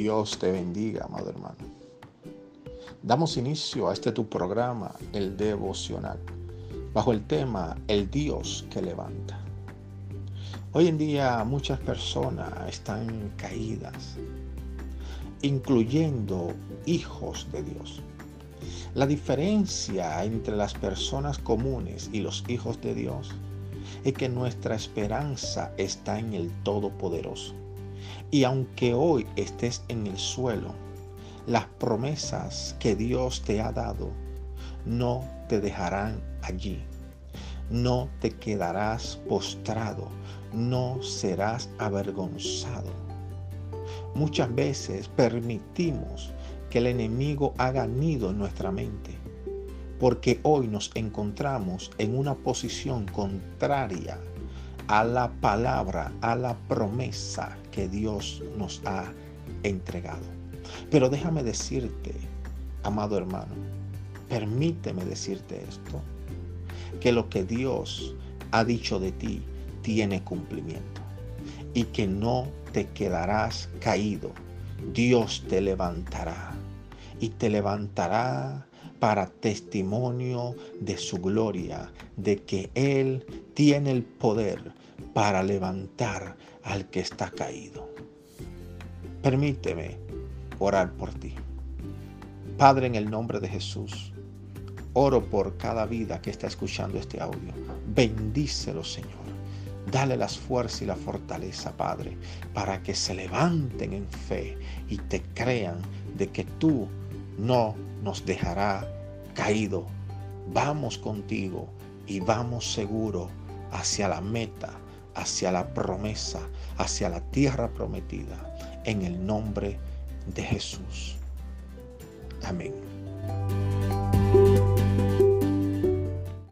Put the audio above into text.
Dios te bendiga, amado hermano. Damos inicio a este tu programa, el devocional, bajo el tema El Dios que levanta. Hoy en día muchas personas están caídas, incluyendo hijos de Dios. La diferencia entre las personas comunes y los hijos de Dios es que nuestra esperanza está en el Todopoderoso. Y aunque hoy estés en el suelo, las promesas que Dios te ha dado no te dejarán allí. No te quedarás postrado, no serás avergonzado. Muchas veces permitimos que el enemigo haga nido en nuestra mente, porque hoy nos encontramos en una posición contraria a la palabra, a la promesa que Dios nos ha entregado. Pero déjame decirte, amado hermano, permíteme decirte esto, que lo que Dios ha dicho de ti tiene cumplimiento y que no te quedarás caído. Dios te levantará y te levantará para testimonio de su gloria, de que Él tiene el poder para levantar al que está caído. Permíteme orar por ti. Padre, en el nombre de Jesús, oro por cada vida que está escuchando este audio. Bendícelo, Señor. Dale las fuerzas y la fortaleza, Padre, para que se levanten en fe y te crean de que tú no nos dejará caído. Vamos contigo y vamos seguro hacia la meta, hacia la promesa, hacia la tierra prometida, en el nombre de Jesús. Amén.